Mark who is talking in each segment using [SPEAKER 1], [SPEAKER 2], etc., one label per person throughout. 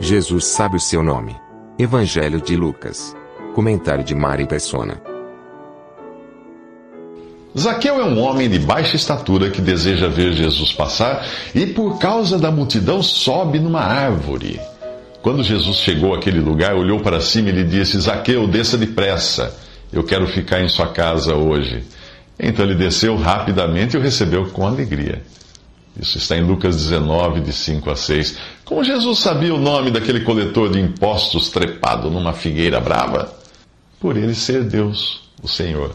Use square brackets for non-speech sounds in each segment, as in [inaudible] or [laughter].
[SPEAKER 1] Jesus sabe o seu nome. Evangelho de Lucas. Comentário de Mari Persona.
[SPEAKER 2] Zaqueu é um homem de baixa estatura que deseja ver Jesus passar e, por causa da multidão, sobe numa árvore. Quando Jesus chegou àquele lugar, olhou para cima e lhe disse: Zaqueu, desça depressa, eu quero ficar em sua casa hoje. Então ele desceu rapidamente e o recebeu com alegria. Isso está em Lucas 19, de 5 a 6. Como Jesus sabia o nome daquele coletor de impostos trepado numa figueira brava? Por ele ser Deus, o Senhor.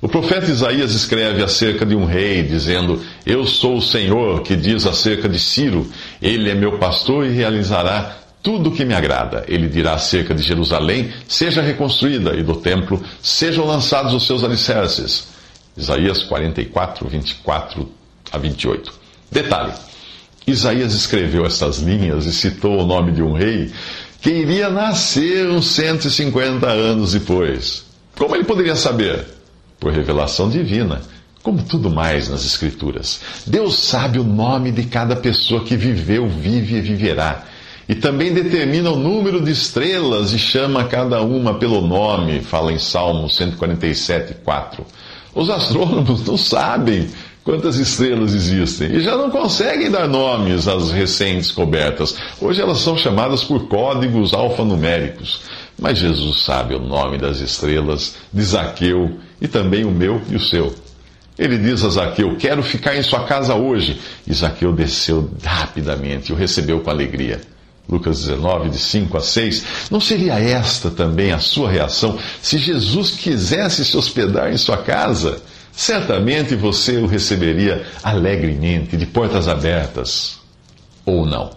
[SPEAKER 2] O profeta Isaías escreve acerca de um rei, dizendo: Eu sou o Senhor que diz acerca de Ciro: Ele é meu pastor e realizará tudo o que me agrada. Ele dirá acerca de Jerusalém: Seja reconstruída, e do templo: Sejam lançados os seus alicerces. Isaías 44, 24 a 28. Detalhe: Isaías escreveu estas linhas e citou o nome de um rei que iria nascer uns 150 anos depois. Como ele poderia saber? Por revelação divina, como tudo mais nas Escrituras. Deus sabe o nome de cada pessoa que viveu, vive e viverá. E também determina o número de estrelas e chama cada uma pelo nome, fala em Salmo 147, 4. Os astrônomos não sabem quantas estrelas existem e já não conseguem dar nomes às recém-descobertas. Hoje elas são chamadas por códigos alfanuméricos. Mas Jesus sabe o nome das estrelas de Zaqueu e também o meu e o seu. Ele diz a Zaqueu: Quero ficar em sua casa hoje. E Zaqueu desceu rapidamente e o recebeu com alegria. Lucas 19, de 5 a 6. Não seria esta também a sua reação se Jesus quisesse se hospedar em sua casa? Certamente você o receberia alegremente, de portas abertas. Ou não?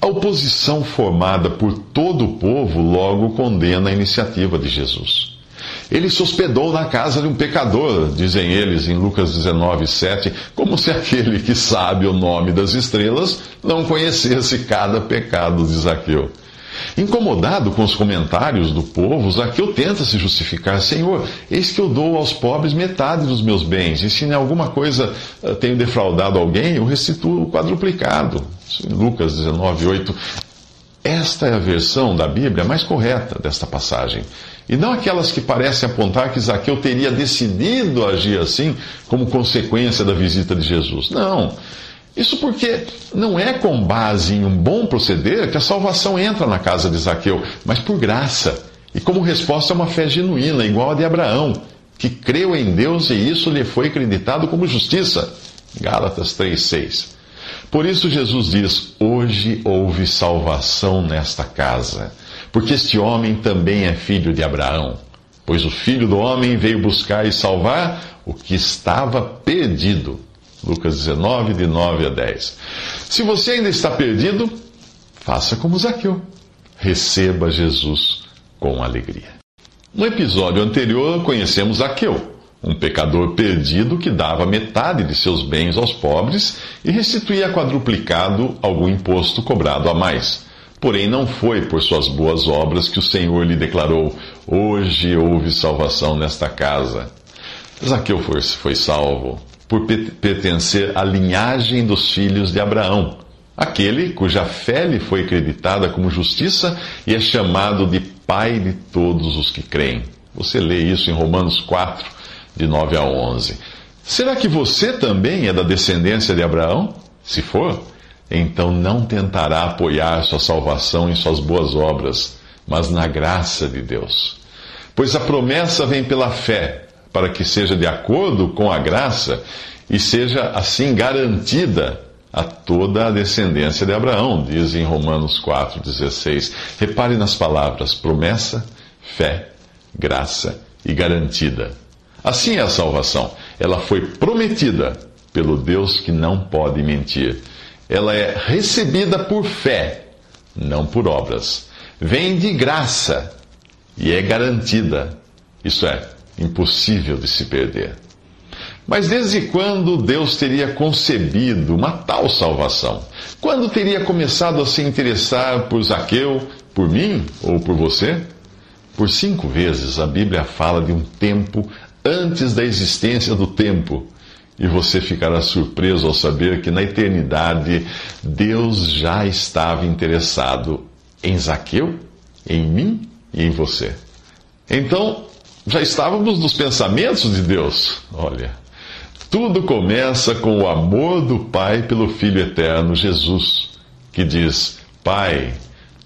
[SPEAKER 2] A oposição formada por todo o povo logo condena a iniciativa de Jesus. Ele se hospedou na casa de um pecador, dizem eles em Lucas 19, 7, como se aquele que sabe o nome das estrelas não conhecesse cada pecado de Zaqueu. Incomodado com os comentários do povo, Zaqueu tenta se justificar: Senhor, eis que eu dou aos pobres metade dos meus bens, e se em alguma coisa eh, tenho defraudado alguém, eu restituo o quadruplicado. Lucas 19, 8. Esta é a versão da Bíblia mais correta desta passagem. E não aquelas que parecem apontar que Zaqueu teria decidido agir assim como consequência da visita de Jesus. Não. Isso porque não é com base em um bom proceder que a salvação entra na casa de Zaqueu, mas por graça. E como resposta a uma fé genuína, igual a de Abraão, que creu em Deus e isso lhe foi acreditado como justiça. Gálatas 3,6. Por isso Jesus diz: Hoje houve salvação nesta casa, porque este homem também é filho de Abraão. Pois o filho do homem veio buscar e salvar o que estava perdido. Lucas 19, de 9 a 10. Se você ainda está perdido, faça como Zaqueu. Receba Jesus com alegria. No episódio anterior, conhecemos Zaqueu, um pecador perdido que dava metade de seus bens aos pobres e restituía quadruplicado algum imposto cobrado a mais. Porém, não foi por suas boas obras que o Senhor lhe declarou: Hoje houve salvação nesta casa. Zaqueu foi, foi salvo por pertencer à linhagem dos filhos de Abraão, aquele cuja fé lhe foi acreditada como justiça e é chamado de Pai de todos os que creem. Você lê isso em Romanos 4, de 9 a 11. Será que você também é da descendência de Abraão? Se for, então não tentará apoiar sua salvação em suas boas obras, mas na graça de Deus. Pois a promessa vem pela fé para que seja de acordo com a graça e seja assim garantida a toda a descendência de Abraão, diz em Romanos 4,16. Repare nas palavras promessa, fé, graça e garantida. Assim é a salvação. ela foi prometida pelo Deus que não pode mentir. Ela é recebida por fé, não por obras. Vem de graça e é garantida. Isso é, impossível de se perder. Mas desde quando Deus teria concebido uma tal salvação? Quando teria começado a se interessar por Zaqueu, por mim ou por você? Por cinco vezes a Bíblia fala de um tempo antes da existência do tempo. E você ficará surpreso ao saber que na eternidade Deus já estava interessado em Zaqueu, em mim e em você. Então, já estávamos nos pensamentos de Deus. Olha, tudo começa com o amor do Pai pelo Filho eterno, Jesus, que diz: Pai,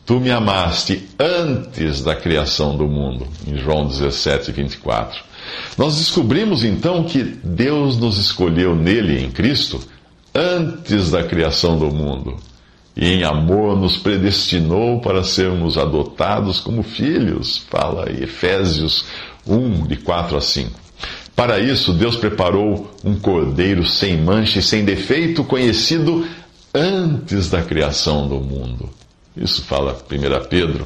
[SPEAKER 2] tu me amaste antes da criação do mundo, em João 17, 24. Nós descobrimos então que Deus nos escolheu nele, em Cristo, antes da criação do mundo. E em amor nos predestinou para sermos adotados como filhos, fala Efésios 1, de 4 a 5. Para isso, Deus preparou um cordeiro sem mancha e sem defeito, conhecido antes da criação do mundo. Isso fala 1 Pedro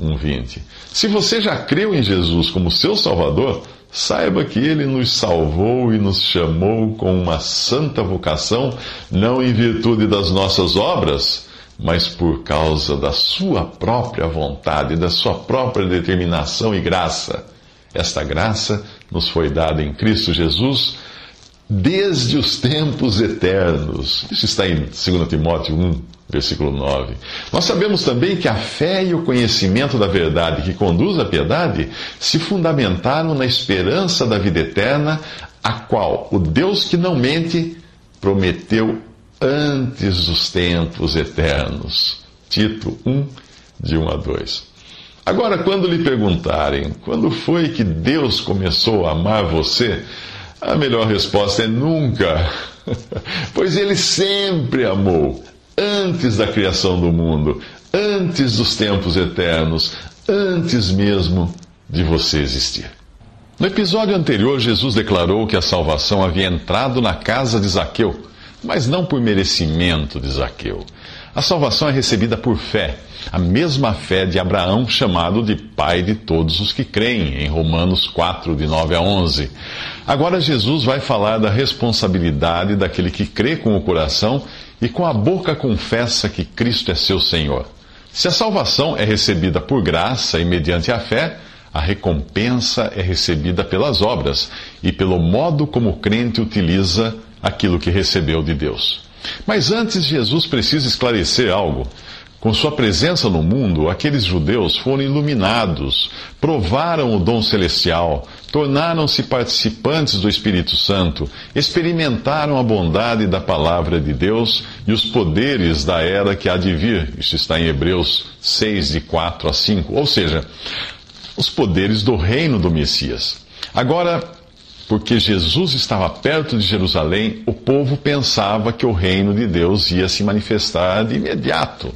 [SPEAKER 2] 1,20. Se você já creu em Jesus como seu Salvador, saiba que ele nos salvou e nos chamou com uma santa vocação, não em virtude das nossas obras, mas por causa da sua própria vontade, da sua própria determinação e graça. Esta graça nos foi dada em Cristo Jesus desde os tempos eternos. Isso está em 2 Timóteo 1, versículo 9. Nós sabemos também que a fé e o conhecimento da verdade que conduz à piedade se fundamentaram na esperança da vida eterna, a qual o Deus que não mente prometeu antes dos tempos eternos. Tito 1, de 1 a 2. Agora, quando lhe perguntarem quando foi que Deus começou a amar você, a melhor resposta é nunca. [laughs] pois ele sempre amou, antes da criação do mundo, antes dos tempos eternos, antes mesmo de você existir. No episódio anterior, Jesus declarou que a salvação havia entrado na casa de Zaqueu, mas não por merecimento de Zaqueu. A salvação é recebida por fé, a mesma fé de Abraão, chamado de pai de todos os que creem, em Romanos 4, de 9 a 11. Agora Jesus vai falar da responsabilidade daquele que crê com o coração e com a boca confessa que Cristo é seu Senhor. Se a salvação é recebida por graça e mediante a fé, a recompensa é recebida pelas obras e pelo modo como o crente utiliza aquilo que recebeu de Deus. Mas antes, Jesus precisa esclarecer algo. Com sua presença no mundo, aqueles judeus foram iluminados, provaram o dom celestial, tornaram-se participantes do Espírito Santo, experimentaram a bondade da palavra de Deus e os poderes da era que há de vir. Isso está em Hebreus 6, de 4 a 5. Ou seja, os poderes do reino do Messias. Agora, porque Jesus estava perto de Jerusalém, o povo pensava que o reino de Deus ia se manifestar de imediato.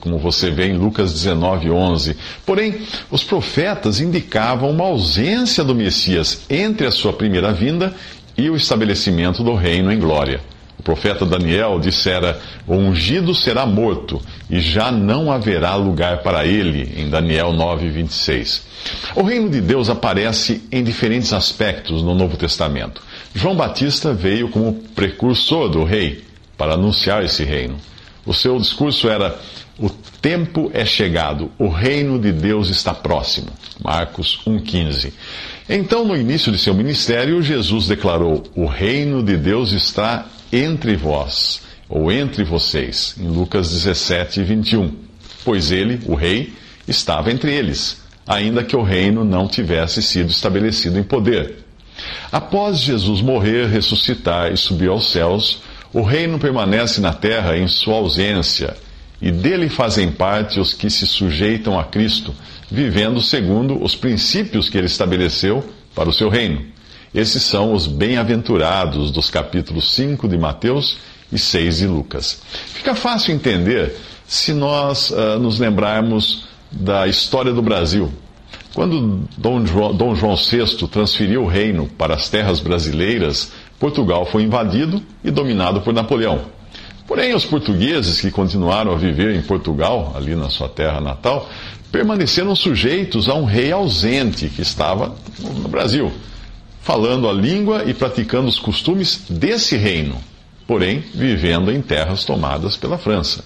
[SPEAKER 2] Como você vê em Lucas 19, 11. Porém, os profetas indicavam uma ausência do Messias entre a sua primeira vinda e o estabelecimento do reino em glória. O profeta Daniel dissera: O ungido será morto, e já não haverá lugar para ele, em Daniel 9, 26. O reino de Deus aparece em diferentes aspectos no Novo Testamento. João Batista veio como precursor do rei para anunciar esse reino. O seu discurso era: O tempo é chegado, o reino de Deus está próximo. Marcos 1,15. Então, no início de seu ministério, Jesus declarou: O reino de Deus está entre vós, ou entre vocês, em Lucas 17, 21. Pois ele, o rei, estava entre eles ainda que o reino não tivesse sido estabelecido em poder. Após Jesus morrer, ressuscitar e subir aos céus, o reino permanece na terra em sua ausência, e dele fazem parte os que se sujeitam a Cristo, vivendo segundo os princípios que ele estabeleceu para o seu reino. Esses são os bem-aventurados dos capítulos 5 de Mateus e 6 de Lucas. Fica fácil entender se nós uh, nos lembrarmos da história do Brasil. Quando Dom João, Dom João VI transferiu o reino para as terras brasileiras, Portugal foi invadido e dominado por Napoleão. Porém, os portugueses que continuaram a viver em Portugal, ali na sua terra natal, permaneceram sujeitos a um rei ausente que estava no Brasil, falando a língua e praticando os costumes desse reino, porém vivendo em terras tomadas pela França.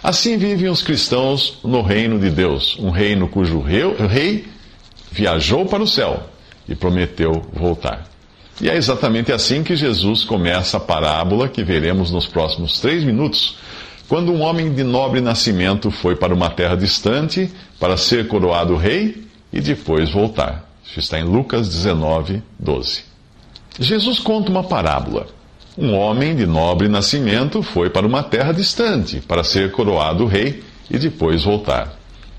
[SPEAKER 2] Assim vivem os cristãos no reino de Deus, um reino cujo rei viajou para o céu e prometeu voltar. E é exatamente assim que Jesus começa a parábola que veremos nos próximos três minutos, quando um homem de nobre nascimento foi para uma terra distante para ser coroado rei e depois voltar. Isso está em Lucas 19, 12. Jesus conta uma parábola. Um homem de nobre nascimento foi para uma terra distante para ser coroado rei e depois voltar.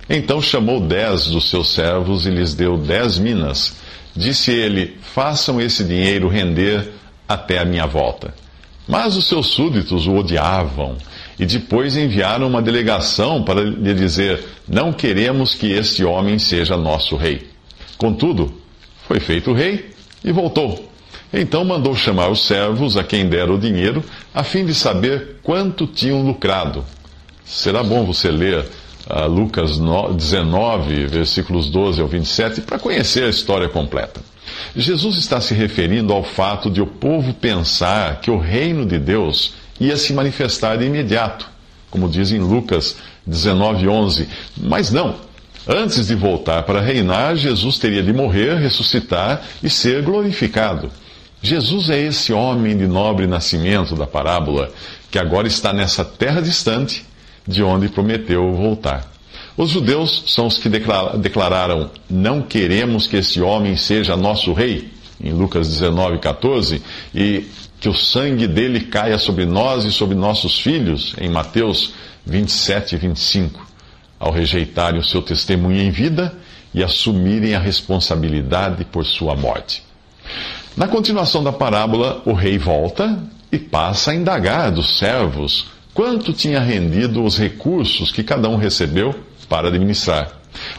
[SPEAKER 2] Então chamou dez dos seus servos e lhes deu dez minas Disse ele: Façam esse dinheiro render até a minha volta. Mas os seus súditos o odiavam e depois enviaram uma delegação para lhe dizer: Não queremos que este homem seja nosso rei. Contudo, foi feito rei e voltou. Então mandou chamar os servos a quem dera o dinheiro, a fim de saber quanto tinham lucrado. Será bom você ler uh, Lucas 19, versículos 12 ao 27, para conhecer a história completa. Jesus está se referindo ao fato de o povo pensar que o reino de Deus ia se manifestar de imediato, como diz em Lucas 19, 11. Mas não. Antes de voltar para reinar, Jesus teria de morrer, ressuscitar e ser glorificado. Jesus é esse homem de nobre nascimento da parábola, que agora está nessa terra distante de onde prometeu voltar. Os judeus são os que declararam: Não queremos que esse homem seja nosso rei, em Lucas 19, 14, e que o sangue dele caia sobre nós e sobre nossos filhos, em Mateus 27, 25, ao rejeitarem o seu testemunho em vida e assumirem a responsabilidade por sua morte. Na continuação da parábola, o rei volta e passa a indagar dos servos quanto tinha rendido os recursos que cada um recebeu para administrar.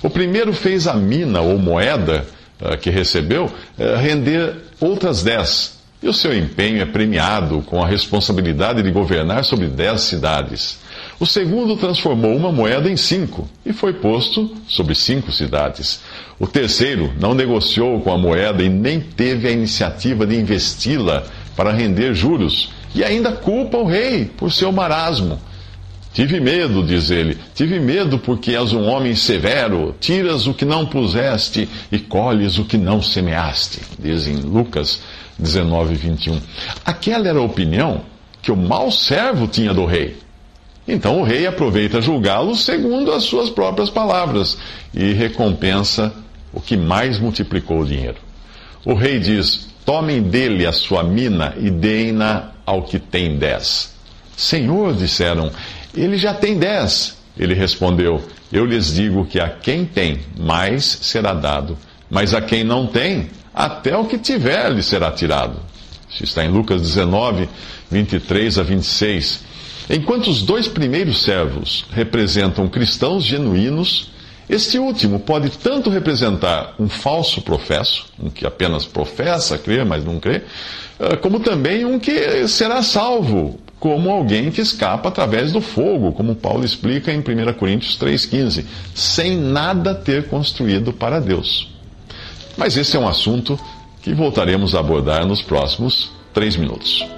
[SPEAKER 2] O primeiro fez a mina ou moeda uh, que recebeu uh, render outras dez. E o seu empenho é premiado com a responsabilidade de governar sobre dez cidades. O segundo transformou uma moeda em cinco e foi posto sobre cinco cidades. O terceiro não negociou com a moeda e nem teve a iniciativa de investi-la para render juros e ainda culpa o rei por seu marasmo. Tive medo, diz ele, tive medo porque és um homem severo, tiras o que não puseste e colhes o que não semeaste, diz em Lucas 19, 21. Aquela era a opinião que o mau servo tinha do rei. Então o rei aproveita julgá-lo segundo as suas próprias palavras e recompensa o que mais multiplicou o dinheiro. O rei diz: Tomem dele a sua mina e deem-na ao que tem dez. Senhor, disseram, ele já tem dez. Ele respondeu: Eu lhes digo que a quem tem, mais será dado, mas a quem não tem, até o que tiver lhe será tirado. Isso está em Lucas 19, 23 a 26. Enquanto os dois primeiros servos representam cristãos genuínos, este último pode tanto representar um falso professo, um que apenas professa crer, mas não crê, eh, como também um que será salvo, como alguém que escapa através do fogo, como Paulo explica em 1 Coríntios 3,15, sem nada ter construído para Deus. Mas esse é um assunto que voltaremos a abordar nos próximos três minutos.